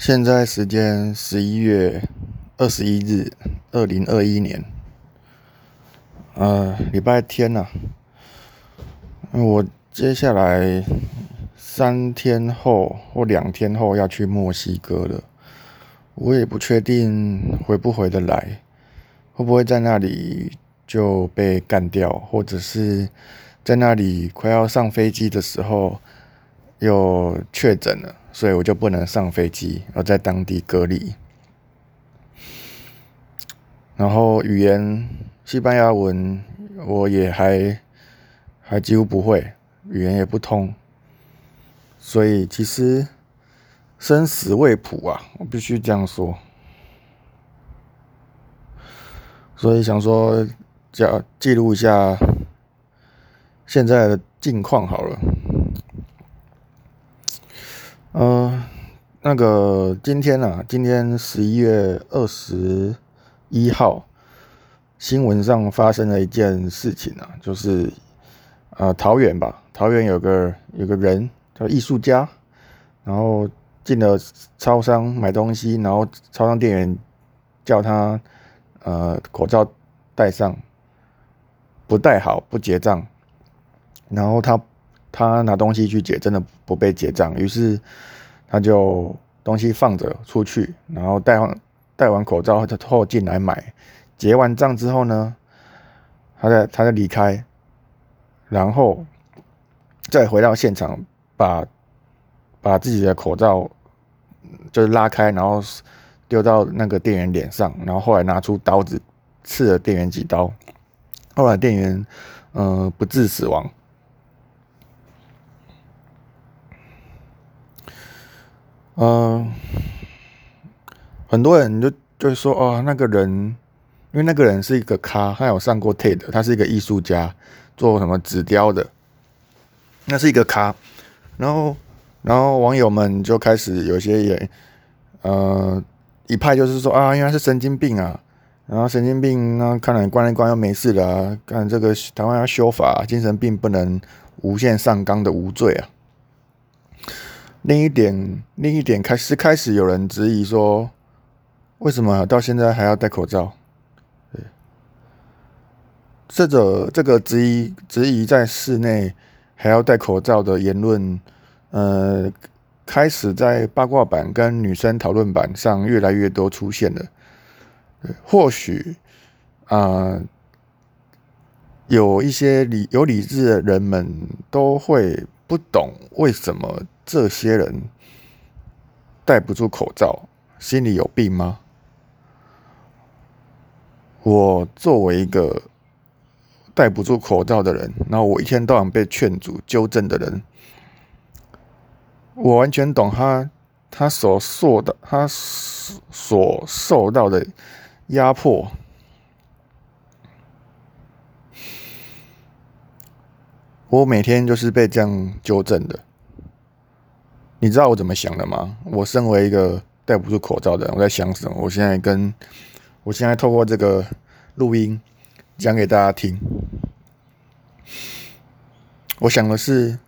现在时间十一月二十一日，二零二一年，呃，礼拜天呐。我接下来三天后或两天后要去墨西哥了，我也不确定回不回得来，会不会在那里就被干掉，或者是在那里快要上飞机的时候又确诊了。所以我就不能上飞机，要在当地隔离。然后语言西班牙文我也还还几乎不会，语言也不通，所以其实生死未卜啊，我必须这样说。所以想说，叫记录一下现在的近况好了。呃，那个今天啊，今天十一月二十一号，新闻上发生了一件事情啊，就是啊，桃园吧，桃园有个有个人叫艺术家，然后进了超商买东西，然后超商店员叫他呃口罩戴上，不戴好不结账，然后他。他拿东西去结，真的不被结账，于是他就东西放着出去，然后戴完戴完口罩后进来买，结完账之后呢，他再他再离开，然后再回到现场，把把自己的口罩就是拉开，然后丢到那个店员脸上，然后后来拿出刀子刺了店员几刀，后来店员嗯不治死亡。嗯，很多人就就说哦，那个人，因为那个人是一个咖，他有上过 TED，他是一个艺术家，做什么纸雕的，那是一个咖。然后，然后网友们就开始有些也，呃，一派就是说啊，因为他是神经病啊，然后神经病，那看来关一关又没事了，看这个台湾要修法，精神病不能无限上纲的无罪啊。另一点，另一点开始开始有人质疑说，为什么到现在还要戴口罩？对，这个这个质疑质疑在室内还要戴口罩的言论，呃，开始在八卦版跟女生讨论版上越来越多出现了。或许啊，有一些理有理智的人们都会不懂为什么。这些人戴不住口罩，心里有病吗？我作为一个戴不住口罩的人，然后我一天到晚被劝阻、纠正的人，我完全懂他他所受的他所受到的压迫。我每天就是被这样纠正的。你知道我怎么想的吗？我身为一个戴不住口罩的人，我在想什么？我现在跟我现在透过这个录音讲给大家听。我想的是，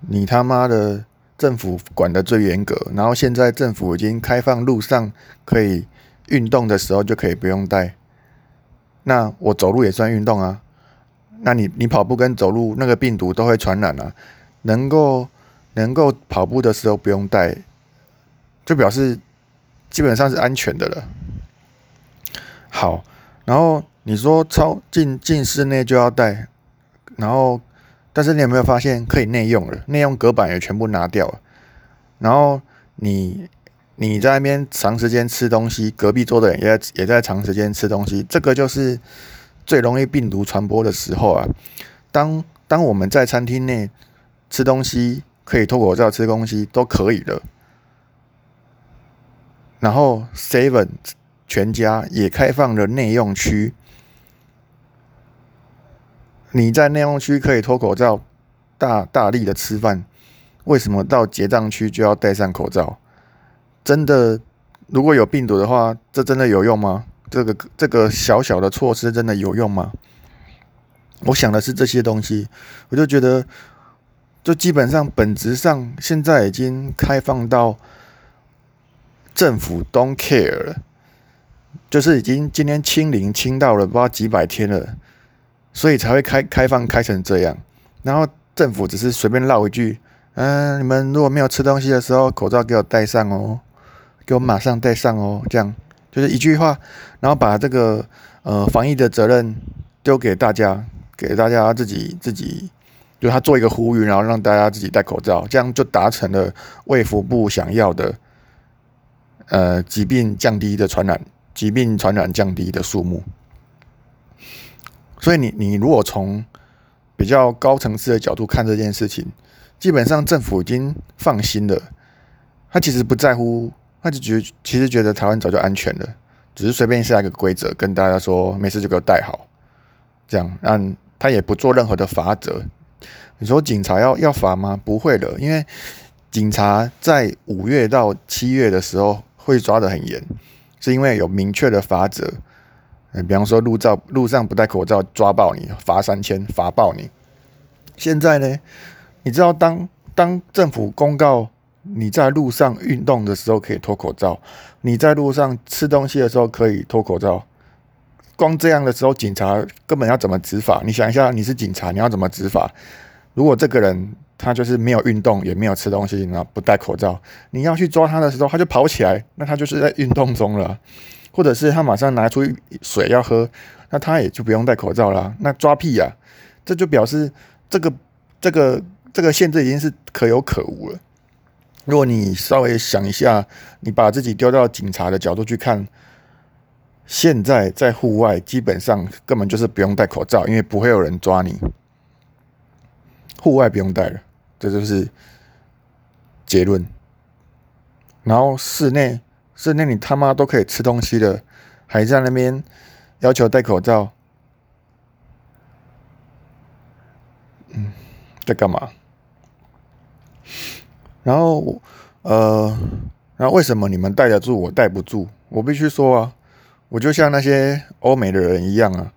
你他妈的政府管的最严格，然后现在政府已经开放路上可以运动的时候就可以不用戴。那我走路也算运动啊？那你你跑步跟走路那个病毒都会传染啊？能够。能够跑步的时候不用戴，就表示基本上是安全的了。好，然后你说超进进室内就要戴，然后但是你有没有发现可以内用了？内用隔板也全部拿掉了。然后你你在那边长时间吃东西，隔壁桌的人也在也在长时间吃东西，这个就是最容易病毒传播的时候啊。当当我们在餐厅内吃东西。可以脱口罩吃东西都可以了，然后 Seven 全家也开放了内用区，你在内用区可以脱口罩大大力的吃饭，为什么到结账区就要戴上口罩？真的，如果有病毒的话，这真的有用吗？这个这个小小的措施真的有用吗？我想的是这些东西，我就觉得。就基本上本质上，现在已经开放到政府 don't care 了，就是已经今天清零清到了不知道几百天了，所以才会开开放开成这样。然后政府只是随便唠一句，嗯，你们如果没有吃东西的时候，口罩给我戴上哦，给我马上戴上哦，这样就是一句话，然后把这个呃防疫的责任丢给大家，给大家自己自己。就他做一个呼吁，然后让大家自己戴口罩，这样就达成了卫福部想要的，呃，疾病降低的传染，疾病传染降低的数目。所以你你如果从比较高层次的角度看这件事情，基本上政府已经放心了，他其实不在乎，他就觉其实觉得台湾早就安全了，只是随便下一个规则跟大家说没事就给我戴好，这样让他也不做任何的法则。你说警察要要罚吗？不会的，因为警察在五月到七月的时候会抓得很严，是因为有明确的法则。嗯，比方说路照路上不戴口罩抓爆你，罚三千，罚爆你。现在呢，你知道当当政府公告你在路上运动的时候可以脱口罩，你在路上吃东西的时候可以脱口罩，光这样的时候，警察根本要怎么执法？你想一下，你是警察，你要怎么执法？如果这个人他就是没有运动，也没有吃东西，然后不戴口罩，你要去抓他的时候，他就跑起来，那他就是在运动中了。或者是他马上拿出水要喝，那他也就不用戴口罩了。那抓屁呀！这就表示这个这个这个限制已经是可有可无了。如果你稍微想一下，你把自己丢到警察的角度去看，现在在户外基本上根本就是不用戴口罩，因为不会有人抓你。户外不用戴了，这就是结论。然后室内，室内你他妈都可以吃东西了，还在那边要求戴口罩，嗯，在干嘛？然后，呃，然后为什么你们戴得住，我戴不住？我必须说啊，我就像那些欧美的人一样啊。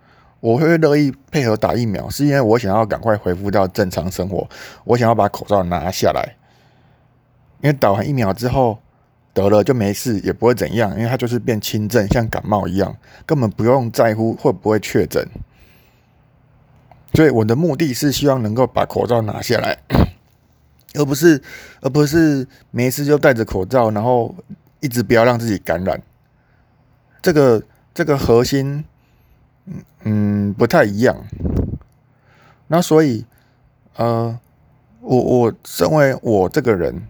我会乐意配合打疫苗，是因为我想要赶快恢复到正常生活。我想要把口罩拿下来，因为打完疫苗之后得了就没事，也不会怎样，因为它就是变轻症，像感冒一样，根本不用在乎会不会确诊。所以我的目的是希望能够把口罩拿下来，而不是而不是没事就戴着口罩，然后一直不要让自己感染。这个这个核心。嗯嗯，不太一样。那所以，呃，我我身为我这个人，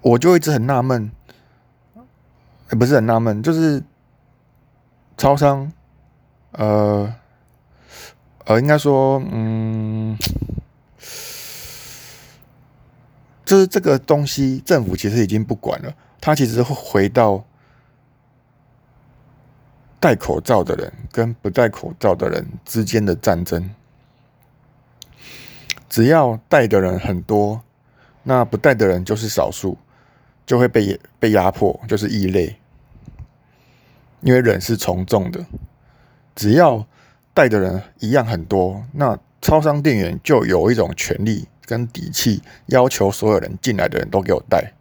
我就一直很纳闷，也不是很纳闷，就是超商，呃呃，应该说，嗯，就是这个东西，政府其实已经不管了，它其实会回到。戴口罩的人跟不戴口罩的人之间的战争，只要戴的人很多，那不戴的人就是少数，就会被被压迫，就是异类。因为人是从众的，只要戴的人一样很多，那超商店员就有一种权利跟底气，要求所有人进来的人都给我戴。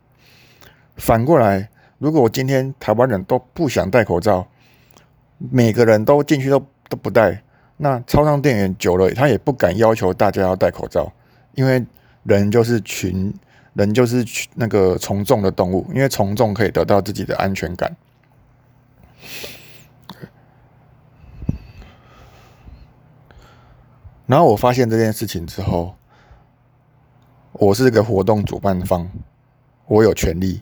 反过来，如果我今天台湾人都不想戴口罩，每个人都进去都都不戴，那超商店员久了，他也不敢要求大家要戴口罩，因为人就是群，人就是那个从众的动物，因为从众可以得到自己的安全感。然后我发现这件事情之后，我是个活动主办方，我有权利。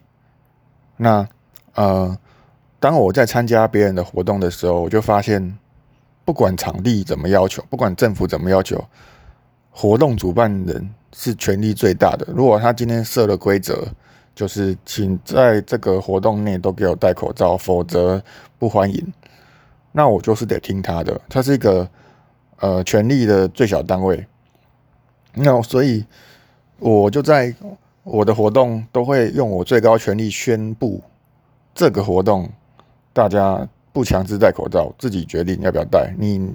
那呃。当我在参加别人的活动的时候，我就发现，不管场地怎么要求，不管政府怎么要求，活动主办人是权力最大的。如果他今天设了规则，就是请在这个活动内都给我戴口罩，否则不欢迎，那我就是得听他的。他是一个呃权力的最小单位，那所以我就在我的活动都会用我最高权力宣布这个活动。大家不强制戴口罩，自己决定要不要戴。你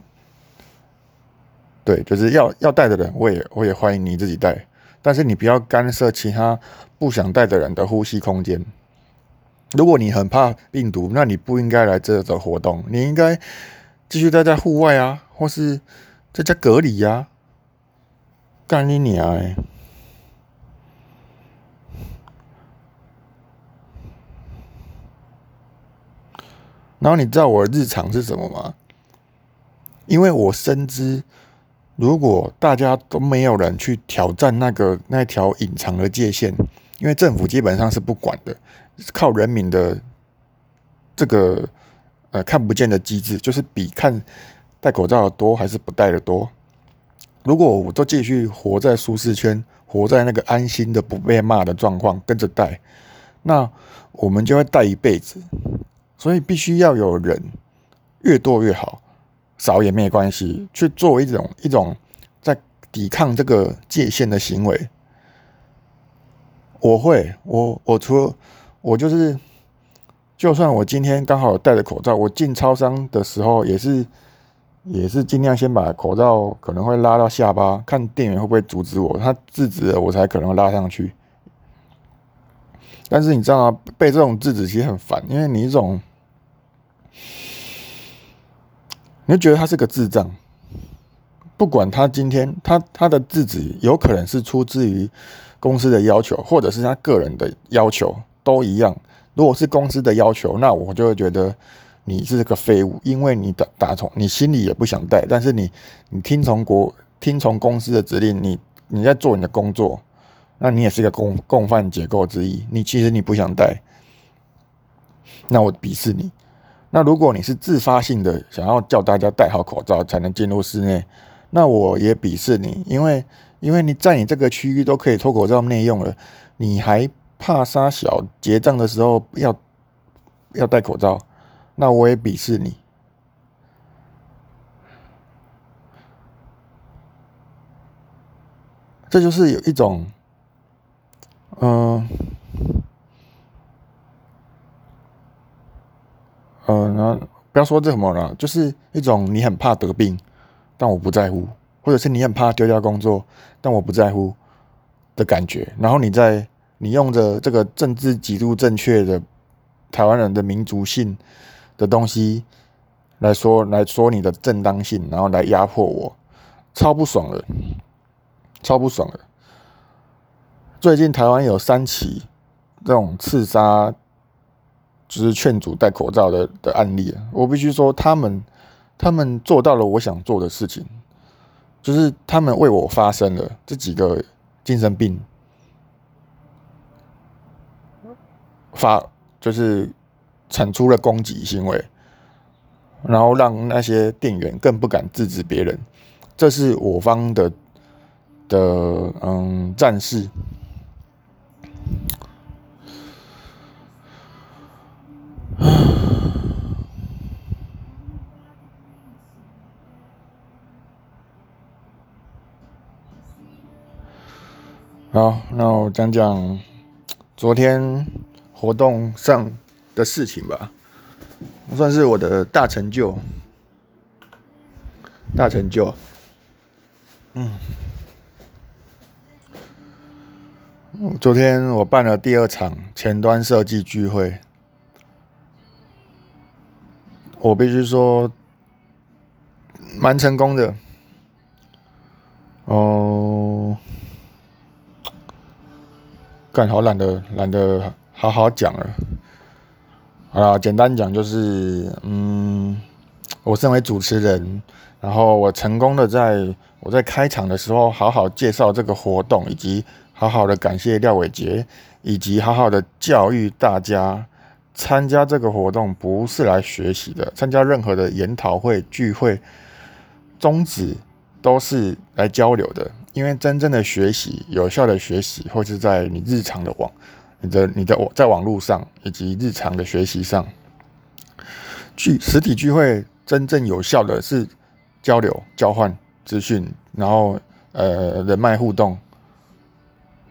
对，就是要要戴的人，我也我也欢迎你自己戴，但是你不要干涉其他不想戴的人的呼吸空间。如果你很怕病毒，那你不应该来这种活动，你应该继续待在户外啊，或是在家隔离呀。干你娘！然后你知道我的日常是什么吗？因为我深知，如果大家都没有人去挑战那个那条隐藏的界限，因为政府基本上是不管的，靠人民的这个呃看不见的机制，就是比看戴口罩的多还是不戴的多。如果我都继续活在舒适圈，活在那个安心的不被骂的状况，跟着戴，那我们就会戴一辈子。所以必须要有人越多越好，少也没关系，去做一种一种在抵抗这个界限的行为。我会，我我除了我就是，就算我今天刚好戴着口罩，我进超商的时候也是也是尽量先把口罩可能会拉到下巴，看店员会不会阻止我，他制止了我才可能拉上去。但是你知道吗？被这种制止其实很烦，因为你这种。你就觉得他是个智障，不管他今天他他的制止有可能是出自于公司的要求，或者是他个人的要求，都一样。如果是公司的要求，那我就会觉得你是个废物，因为你打打从你心里也不想带，但是你你听从国听从公司的指令，你你在做你的工作，那你也是一个共共犯结构之一。你其实你不想带，那我鄙视你。那如果你是自发性的想要叫大家戴好口罩才能进入室内，那我也鄙视你，因为因为你在你这个区域都可以脱口罩内用了，你还怕杀小结账的时候要要戴口罩，那我也鄙视你。这就是有一种，嗯。那不要说这什么了，就是一种你很怕得病，但我不在乎，或者是你很怕丢掉工作，但我不在乎的感觉。然后你在你用着这个政治极度正确的台湾人的民族性的东西来说来说你的正当性，然后来压迫我，超不爽的，超不爽的。最近台湾有三起这种刺杀。就是劝阻戴口罩的的案例，我必须说，他们他们做到了我想做的事情，就是他们为我发声了这几个精神病发，就是产出了攻击行为，然后让那些店员更不敢制止别人，这是我方的的嗯战士。好，那我讲讲昨天活动上的事情吧，算是我的大成就，大成就。嗯，昨天我办了第二场前端设计聚会，我必须说蛮成功的。哦。干好懒得懒得好好讲了，好了，简单讲就是，嗯，我身为主持人，然后我成功的在我在开场的时候好好介绍这个活动，以及好好的感谢廖伟杰，以及好好的教育大家，参加这个活动不是来学习的，参加任何的研讨会聚会，宗旨都是来交流的。因为真正的学习、有效的学习，或是在你日常的网、你的、你的网在网络上以及日常的学习上，聚实体聚会真正有效的是交流、交换资讯，然后呃人脉互动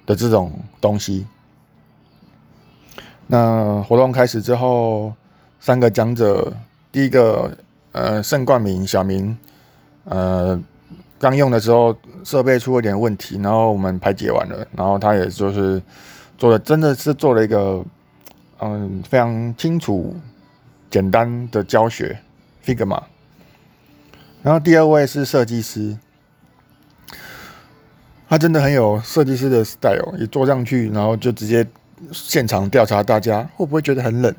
的这种东西。那活动开始之后，三个讲者，第一个呃盛冠明、小明，呃。刚用的时候设备出了点问题，然后我们排解完了，然后他也就是做的真的是做了一个嗯非常清楚简单的教学 Figma。然后第二位是设计师，他真的很有设计师的 style，一坐上去，然后就直接现场调查大家会不会觉得很冷，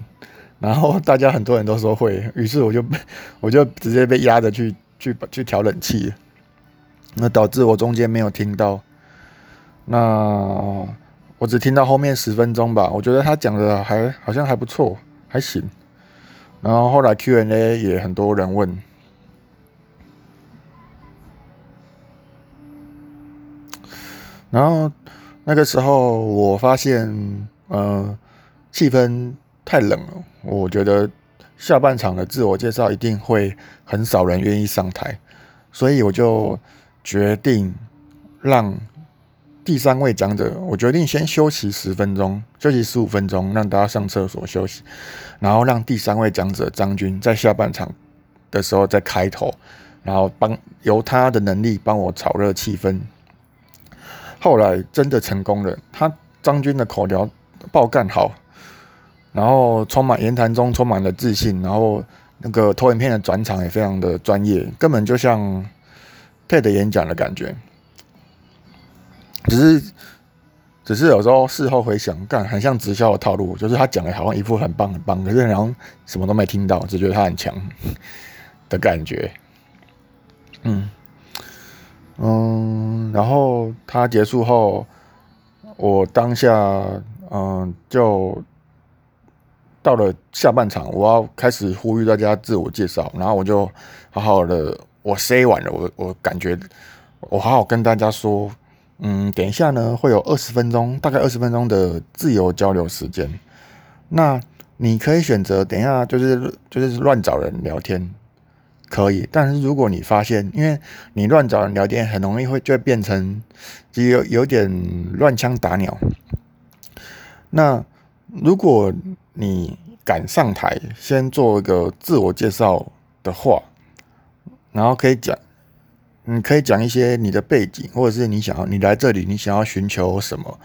然后大家很多人都说会，于是我就我就直接被压着去去去调冷气，那导致我中间没有听到，那我只听到后面十分钟吧，我觉得他讲的还好像还不错，还行，然后后来 Q&A 也很多人问。然后那个时候，我发现，呃，气氛太冷了。我觉得下半场的自我介绍一定会很少人愿意上台，所以我就决定让第三位讲者，我决定先休息十分钟，休息十五分钟，让大家上厕所休息，然后让第三位讲者张军在下半场的时候再开头，然后帮由他的能力帮我炒热气氛。后来真的成功了，他张军的口条爆干好，然后充满言谈中充满了自信，然后那个投影片的转场也非常的专业，根本就像配的演讲的感觉。只是只是有时候事后回想，干很像直销的套路，就是他讲的好像一副很棒很棒，可是然后什么都没听到，只觉得他很强的感觉。嗯。嗯，然后他结束后，我当下嗯就到了下半场，我要开始呼吁大家自我介绍，然后我就好好的我 say 完了，我我感觉我好好跟大家说，嗯，等一下呢会有二十分钟，大概二十分钟的自由交流时间，那你可以选择等一下就是就是乱找人聊天。可以，但是如果你发现，因为你乱找人聊天，很容易会就会变成就有有点乱枪打鸟。那如果你敢上台，先做一个自我介绍的话，然后可以讲，你可以讲一些你的背景，或者是你想要你来这里，你想要寻求什么。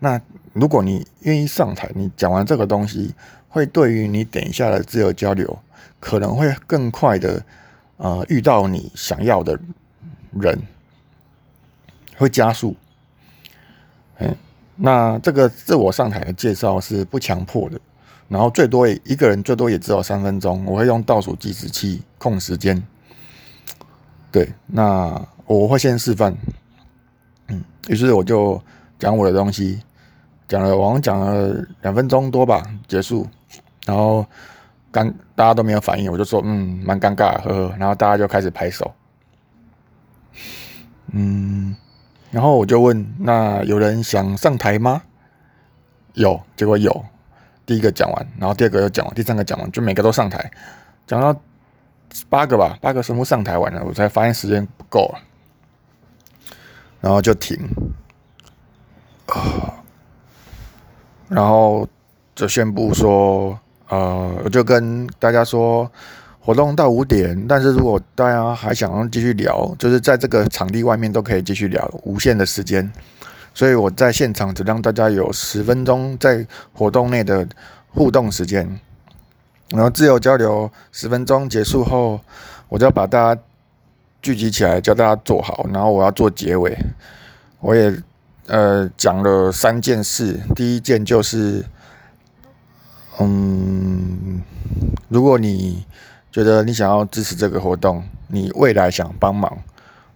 那如果你愿意上台，你讲完这个东西，会对于你等一下的自由交流，可能会更快的。呃，遇到你想要的人会加速。嗯，那这个自我上台的介绍是不强迫的，然后最多一个人最多也只有三分钟，我会用倒数计时器控时间。对，那我会先示范。嗯，于是我就讲我的东西，讲了，我讲了两分钟多吧，结束，然后。刚，大家都没有反应，我就说，嗯，蛮尴尬，呵呵。然后大家就开始拍手，嗯，然后我就问，那有人想上台吗？有，结果有，第一个讲完，然后第二个又讲完，第三个讲完，就每个都上台，讲到八个吧，八个神父上台完了，我才发现时间不够了，然后就停，啊，然后就宣布说。呃，我就跟大家说，活动到五点，但是如果大家还想要继续聊，就是在这个场地外面都可以继续聊，无限的时间。所以我在现场只让大家有十分钟在活动内的互动时间，然后自由交流十分钟结束后，我就要把大家聚集起来，叫大家坐好，然后我要做结尾。我也呃讲了三件事，第一件就是。嗯，如果你觉得你想要支持这个活动，你未来想帮忙，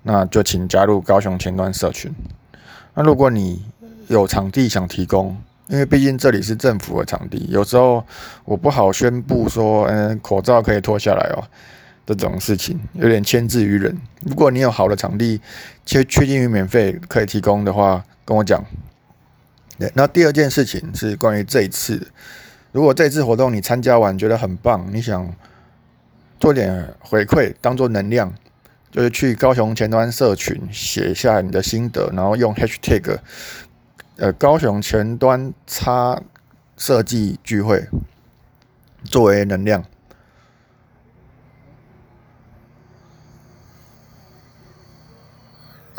那就请加入高雄前端社群。那如果你有场地想提供，因为毕竟这里是政府的场地，有时候我不好宣布说，嗯，口罩可以脱下来哦，这种事情有点牵制于人。如果你有好的场地，确确定于免费可以提供的话，跟我讲。对，那第二件事情是关于这一次。如果这次活动你参加完觉得很棒，你想做点回馈，当做能量，就是去高雄前端社群写下你的心得，然后用 hashtag 呃高雄前端差设计聚会作为能量。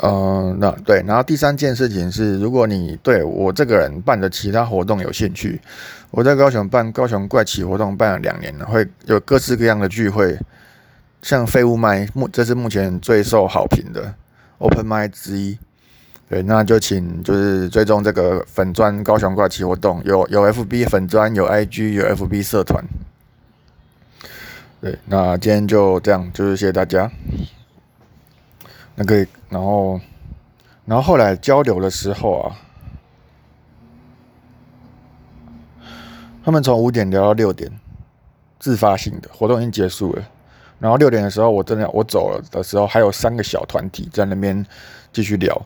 呃，那对，然后第三件事情是，如果你对我这个人办的其他活动有兴趣，我在高雄办高雄怪奇活动办了两年了，会有各式各样的聚会，像废物麦目这是目前最受好评的 Open 麦之一。对，那就请就是追踪这个粉砖高雄挂旗活动，有有 FB 粉砖，有 IG，有 FB 社团。对，那今天就这样，就是谢谢大家。那可以，然后，然后后来交流的时候啊，他们从五点聊到六点，自发性的活动已经结束了。然后六点的时候，我真的我走了的时候，还有三个小团体在那边继续聊。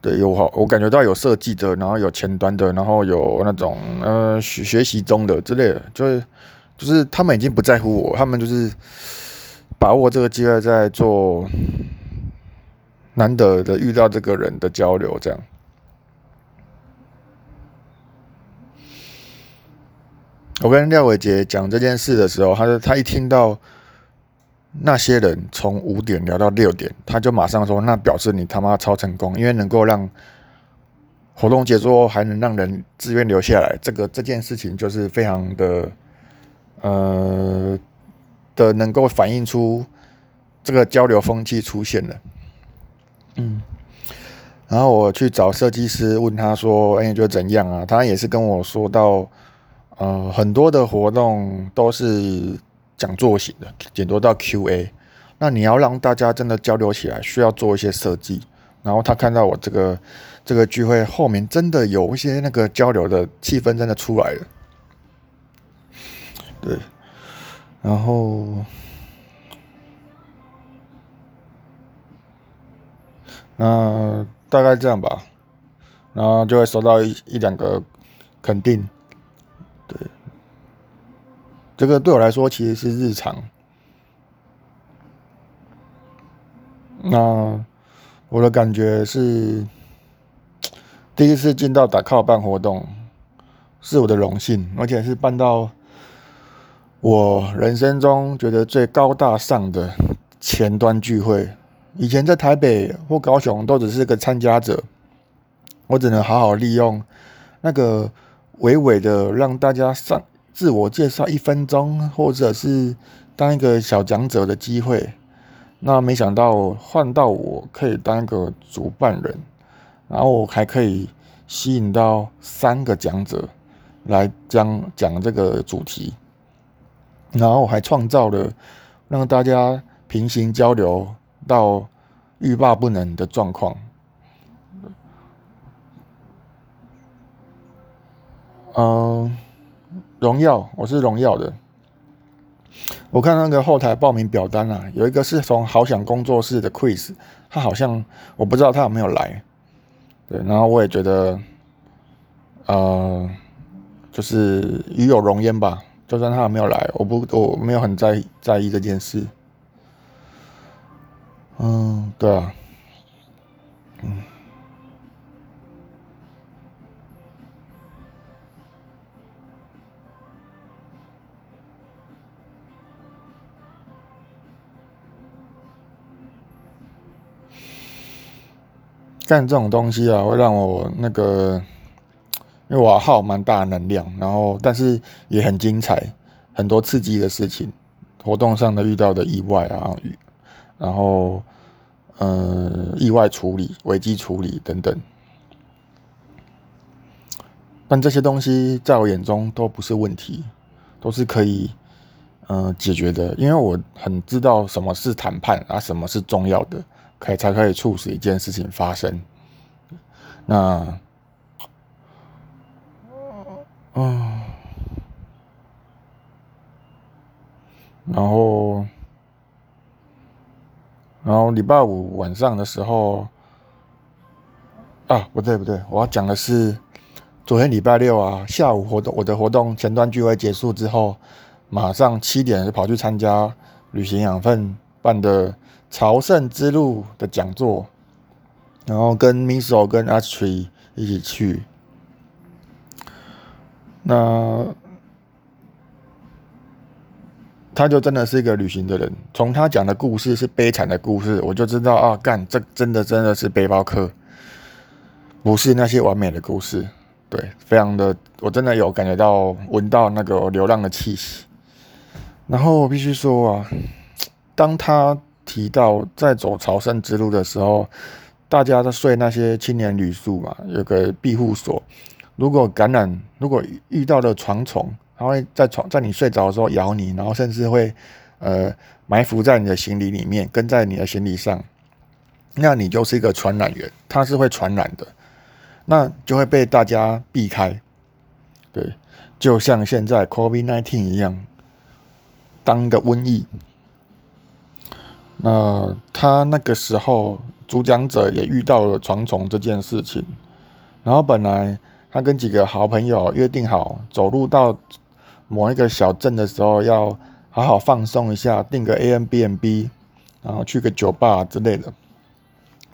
对，有好，我感觉到有设计的，然后有前端的，然后有那种呃学学习中的之类的，就是就是他们已经不在乎我，他们就是把握这个机会在做。难得的遇到这个人的交流，这样。我跟廖伟杰讲这件事的时候，他说他一听到那些人从五点聊到六点，他就马上说：“那表示你他妈超成功，因为能够让活动结束后还能让人自愿留下来，这个这件事情就是非常的呃的能够反映出这个交流风气出现了。”嗯，然后我去找设计师，问他说：“哎，你觉得怎样啊？”他也是跟我说到，呃，很多的活动都是讲座型的，顶多到 Q&A。那你要让大家真的交流起来，需要做一些设计。然后他看到我这个这个聚会后面真的有一些那个交流的气氛真的出来了，对，然后。那大概这样吧，然后就会收到一一两个肯定，对，这个对我来说其实是日常。那我的感觉是，第一次进到打靠办活动，是我的荣幸，而且是办到我人生中觉得最高大上的前端聚会。以前在台北或高雄都只是个参加者，我只能好好利用那个娓娓的让大家上自我介绍一分钟，或者是当一个小讲者的机会。那没想到换到我可以当一个主办人，然后我还可以吸引到三个讲者来讲讲这个主题，然后我还创造了让大家平行交流。到欲罢不能的状况，嗯，荣耀，我是荣耀的。我看那个后台报名表单啊，有一个是从好想工作室的 Chris，他好像我不知道他有没有来。对，然后我也觉得，呃，就是与有荣焉吧。就算他有没有来，我不，我没有很在意在意这件事。嗯，对啊，嗯，干这种东西啊，会让我那个，因为我耗蛮大能量，然后但是也很精彩，很多刺激的事情，活动上的遇到的意外啊，然后。呃，意外处理、危机处理等等，但这些东西在我眼中都不是问题，都是可以呃解决的。因为我很知道什么是谈判啊，什么是重要的，可以才可以促使一件事情发生。那，嗯，然后。然后礼拜五晚上的时候，啊，不对不对，我要讲的是昨天礼拜六啊，下午活动我的活动前端聚会结束之后，马上七点就跑去参加旅行养分办的朝圣之路的讲座，然后跟 Miso 跟 Astri 一起去，那。他就真的是一个旅行的人。从他讲的故事是悲惨的故事，我就知道啊，干这真的真的是背包客，不是那些完美的故事。对，非常的，我真的有感觉到闻到那个流浪的气息。然后我必须说啊，当他提到在走朝圣之路的时候，大家在睡那些青年旅宿嘛，有个庇护所。如果感染，如果遇到了床虫，它会在床在你睡着的时候咬你，然后甚至会呃埋伏在你的行李里面，跟在你的行李上，那你就是一个传染源，它是会传染的。那就会被大家避开，对，就像现在 COVID-19 一样，当个瘟疫。那他那个时候主讲者也遇到了床虫这件事情，然后本来他跟几个好朋友约定好，走路到某一个小镇的时候，要好好放松一下，订个 A M B N B，然后去个酒吧之类的。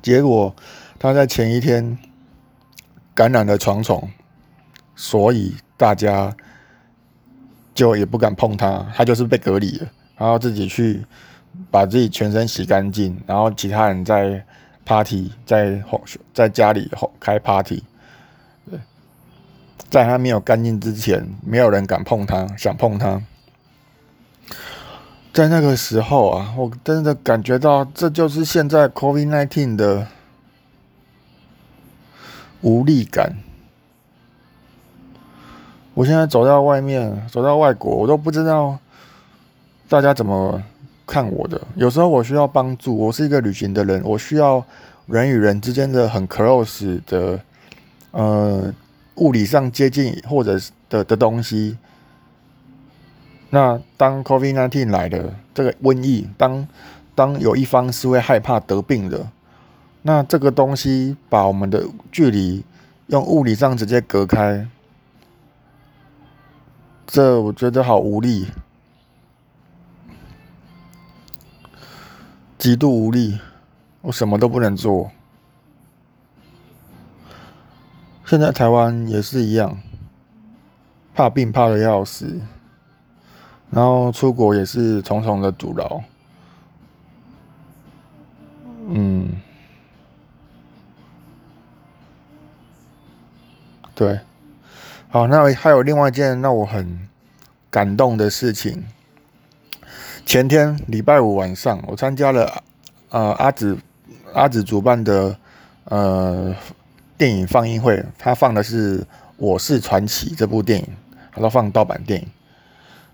结果他在前一天。感染了床虫，所以大家就也不敢碰他，他就是被隔离了，然后自己去把自己全身洗干净，然后其他人在 party 在在家里开 party，对，在他没有干净之前，没有人敢碰他，想碰他，在那个时候啊，我真的感觉到这就是现在 COVID nineteen 的。无力感。我现在走到外面，走到外国，我都不知道大家怎么看我的。有时候我需要帮助，我是一个旅行的人，我需要人与人之间的很 close 的，呃，物理上接近或者的的东西。那当 COVID-19 来的这个瘟疫，当当有一方是会害怕得病的。那这个东西把我们的距离用物理上直接隔开，这我觉得好无力，极度无力，我什么都不能做。现在台湾也是一样，怕病怕的要死，然后出国也是重重的阻挠，嗯。对，好，那还有另外一件让我很感动的事情。前天礼拜五晚上，我参加了呃阿紫阿紫主办的呃电影放映会，他放的是《我是传奇》这部电影，他都放盗版电影。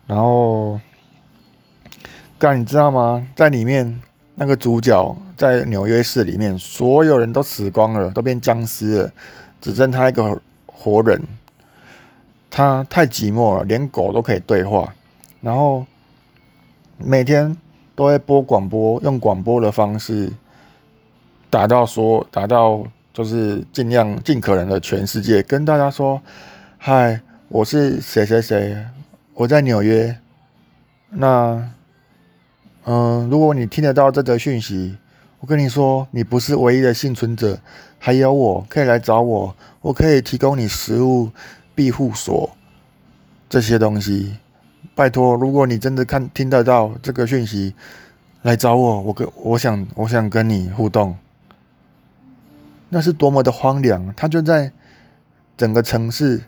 然后，刚你知道吗？在里面那个主角在纽约市里面，所有人都死光了，都变僵尸了，只剩他一个。活人，他太寂寞了，连狗都可以对话，然后每天都会播广播，用广播的方式达到说，达到就是尽量尽可能的全世界跟大家说，嗨，我是谁谁谁，我在纽约。那，嗯，如果你听得到这则讯息。我跟你说，你不是唯一的幸存者，还有我，可以来找我，我可以提供你食物、庇护所这些东西。拜托，如果你真的看听得到这个讯息，来找我，我跟我想我想跟你互动。那是多么的荒凉！他就在整个城市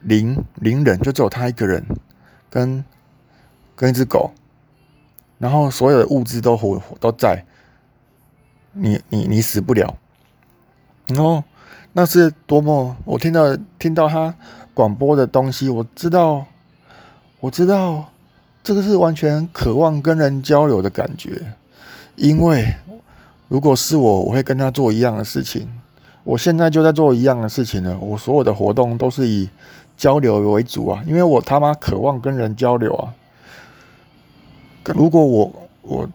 零零人，就只有他一个人，跟跟一只狗，然后所有的物资都活都在。你你你死不了，然后那是多么我听到听到他广播的东西，我知道我知道这个是完全渴望跟人交流的感觉，因为如果是我，我会跟他做一样的事情。我现在就在做一样的事情了，我所有的活动都是以交流为主啊，因为我他妈渴望跟人交流啊。如果我我。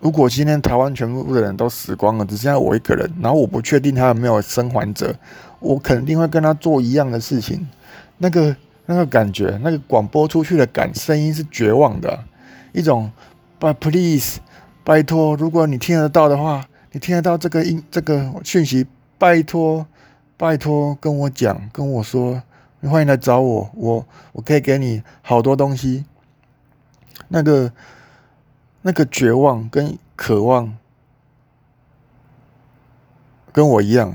如果今天台湾全部的人都死光了，只剩下我一个人，然后我不确定他有没有生还者，我肯定会跟他做一样的事情。那个那个感觉，那个广播出去的感声音是绝望的，一种 “but please”，拜托，如果你听得到的话，你听得到这个音这个讯息，拜托拜托跟我讲，跟我说，你欢迎来找我，我我可以给你好多东西。那个那个绝望跟渴望，跟我一样。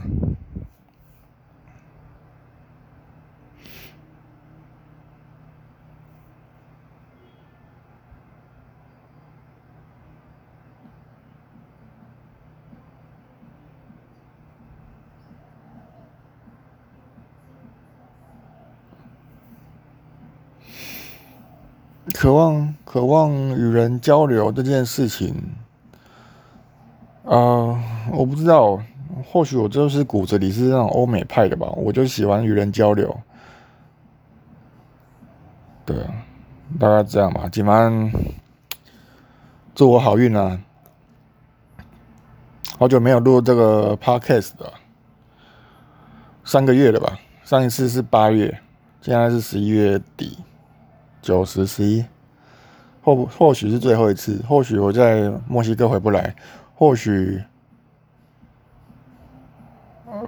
渴望渴望与人交流这件事情，啊，我不知道，或许我就是骨子里是那种欧美派的吧，我就喜欢与人交流。对啊，大概这样吧。今晚祝我好运啊！好久没有录这个 podcast 了，三个月了吧？上一次是八月，现在是十一月底。九十十一，或或许是最后一次，或许我在墨西哥回不来，或许，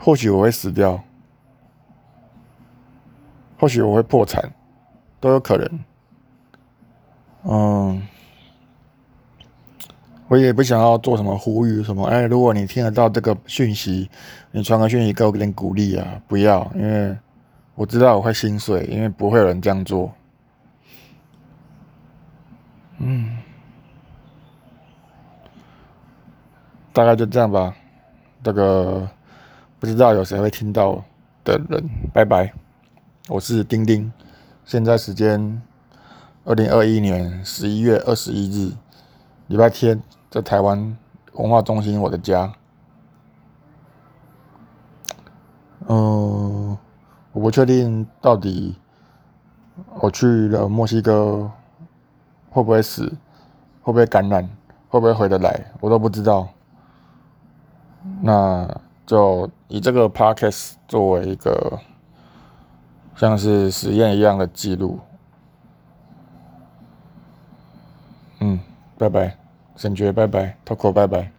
或许我会死掉，或许我会破产，都有可能。嗯，我也不想要做什么呼吁什么，哎，如果你听得到这个讯息，你传个讯息给我点鼓励啊，不要，因为我知道我会心碎，因为不会有人这样做。嗯，大概就这样吧。这个不知道有谁会听到的人，拜拜。我是丁丁，现在时间二零二一年十一月二十一日，礼拜天，在台湾文化中心我的家。嗯，我不确定到底我去了墨西哥。会不会死？会不会感染？会不会回得来？我都不知道。那就以这个 podcast 作为一个像是实验一样的记录。嗯，拜拜，沈觉拜拜，Toco 拜拜。